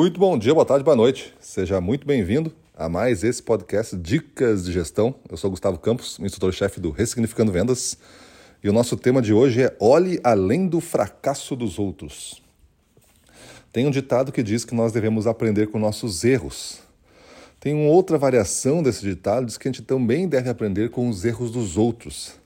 Muito bom dia, boa tarde, boa noite. Seja muito bem-vindo a mais esse podcast Dicas de Gestão. Eu sou Gustavo Campos, instrutor-chefe do Ressignificando Vendas. E o nosso tema de hoje é Olhe além do fracasso dos outros. Tem um ditado que diz que nós devemos aprender com nossos erros. Tem uma outra variação desse ditado, diz que a gente também deve aprender com os erros dos outros.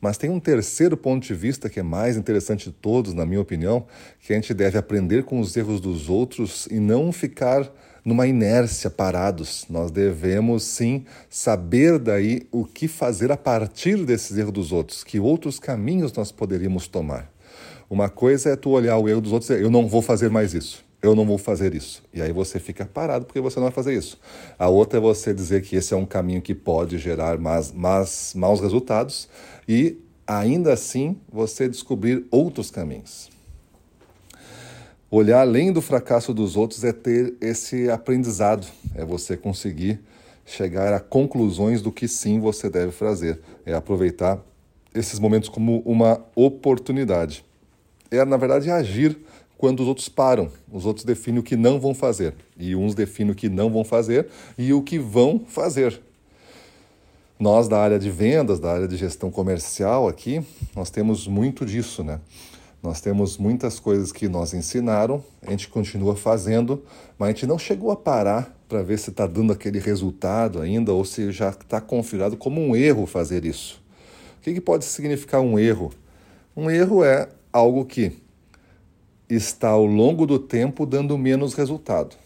Mas tem um terceiro ponto de vista que é mais interessante de todos, na minha opinião, que a gente deve aprender com os erros dos outros e não ficar numa inércia parados. Nós devemos sim saber daí o que fazer a partir desses erros dos outros, que outros caminhos nós poderíamos tomar. Uma coisa é tu olhar o erro dos outros e dizer, eu não vou fazer mais isso eu não vou fazer isso. E aí você fica parado porque você não vai fazer isso. A outra é você dizer que esse é um caminho que pode gerar mais, mais, maus resultados e ainda assim você descobrir outros caminhos. Olhar além do fracasso dos outros é ter esse aprendizado, é você conseguir chegar a conclusões do que sim você deve fazer, é aproveitar esses momentos como uma oportunidade. É, na verdade, agir quando os outros param. Os outros definem o que não vão fazer. E uns definem o que não vão fazer e o que vão fazer. Nós, da área de vendas, da área de gestão comercial aqui, nós temos muito disso, né? Nós temos muitas coisas que nos ensinaram, a gente continua fazendo, mas a gente não chegou a parar para ver se está dando aquele resultado ainda ou se já está configurado como um erro fazer isso. O que, que pode significar um erro? Um erro é algo que está ao longo do tempo dando menos resultado.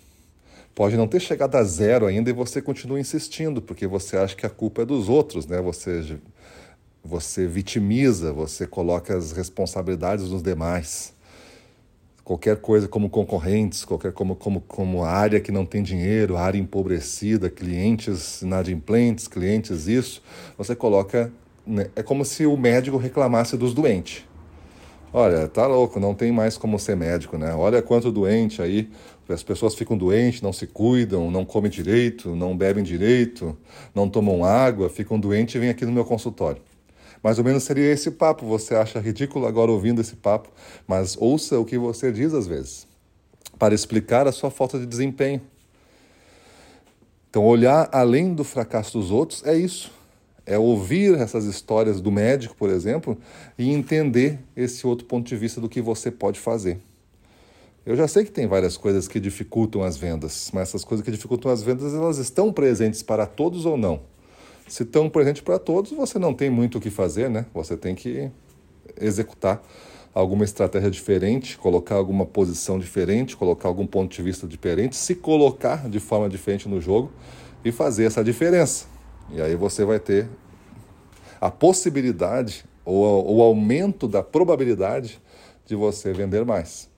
Pode não ter chegado a zero ainda e você continua insistindo, porque você acha que a culpa é dos outros, né? Você, você vitimiza, você coloca as responsabilidades nos demais. Qualquer coisa como concorrentes, qualquer como, como, como área que não tem dinheiro, área empobrecida, clientes inadimplentes, clientes isso, você coloca. Né? É como se o médico reclamasse dos doentes. Olha, tá louco, não tem mais como ser médico, né? Olha quanto doente aí, as pessoas ficam doentes, não se cuidam, não comem direito, não bebem direito, não tomam água, ficam doentes e vêm aqui no meu consultório. Mais ou menos seria esse papo. Você acha ridículo agora ouvindo esse papo, mas ouça o que você diz às vezes, para explicar a sua falta de desempenho. Então, olhar além do fracasso dos outros é isso é ouvir essas histórias do médico, por exemplo, e entender esse outro ponto de vista do que você pode fazer. Eu já sei que tem várias coisas que dificultam as vendas, mas essas coisas que dificultam as vendas, elas estão presentes para todos ou não? Se estão presentes para todos, você não tem muito o que fazer, né? Você tem que executar alguma estratégia diferente, colocar alguma posição diferente, colocar algum ponto de vista diferente, se colocar de forma diferente no jogo e fazer essa diferença. E aí você vai ter a possibilidade ou o aumento da probabilidade de você vender mais.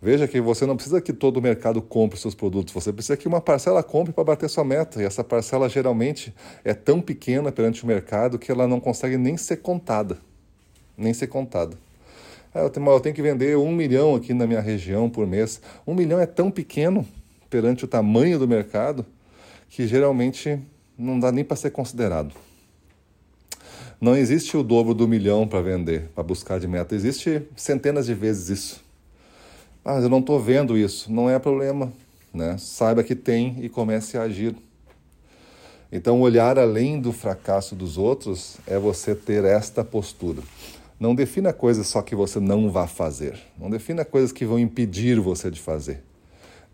Veja que você não precisa que todo o mercado compre seus produtos, você precisa que uma parcela compre para bater sua meta. E essa parcela geralmente é tão pequena perante o mercado que ela não consegue nem ser contada. Nem ser contada. Tenho, eu tenho que vender um milhão aqui na minha região por mês. Um milhão é tão pequeno perante o tamanho do mercado que geralmente não dá nem para ser considerado. Não existe o dobro do milhão para vender, para buscar de meta. Existe centenas de vezes isso. Ah, eu não estou vendo isso. Não é problema. Né? Saiba que tem e comece a agir. Então, olhar além do fracasso dos outros é você ter esta postura. Não defina coisas só que você não vá fazer. Não defina coisas que vão impedir você de fazer.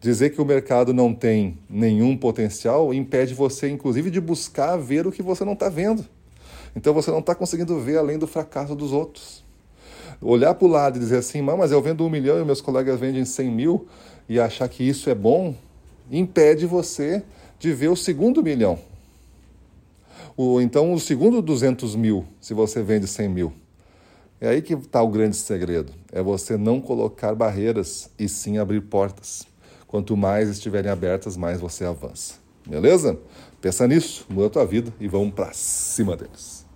Dizer que o mercado não tem nenhum potencial impede você, inclusive, de buscar ver o que você não está vendo. Então você não está conseguindo ver além do fracasso dos outros. Olhar para o lado e dizer assim, mas eu vendo um milhão e meus colegas vendem 100 mil e achar que isso é bom, impede você de ver o segundo milhão. O, então, o segundo 200 mil, se você vende 100 mil. É aí que está o grande segredo. É você não colocar barreiras e sim abrir portas. Quanto mais estiverem abertas, mais você avança. Beleza? Pensa nisso, muda a tua vida e vamos para cima deles.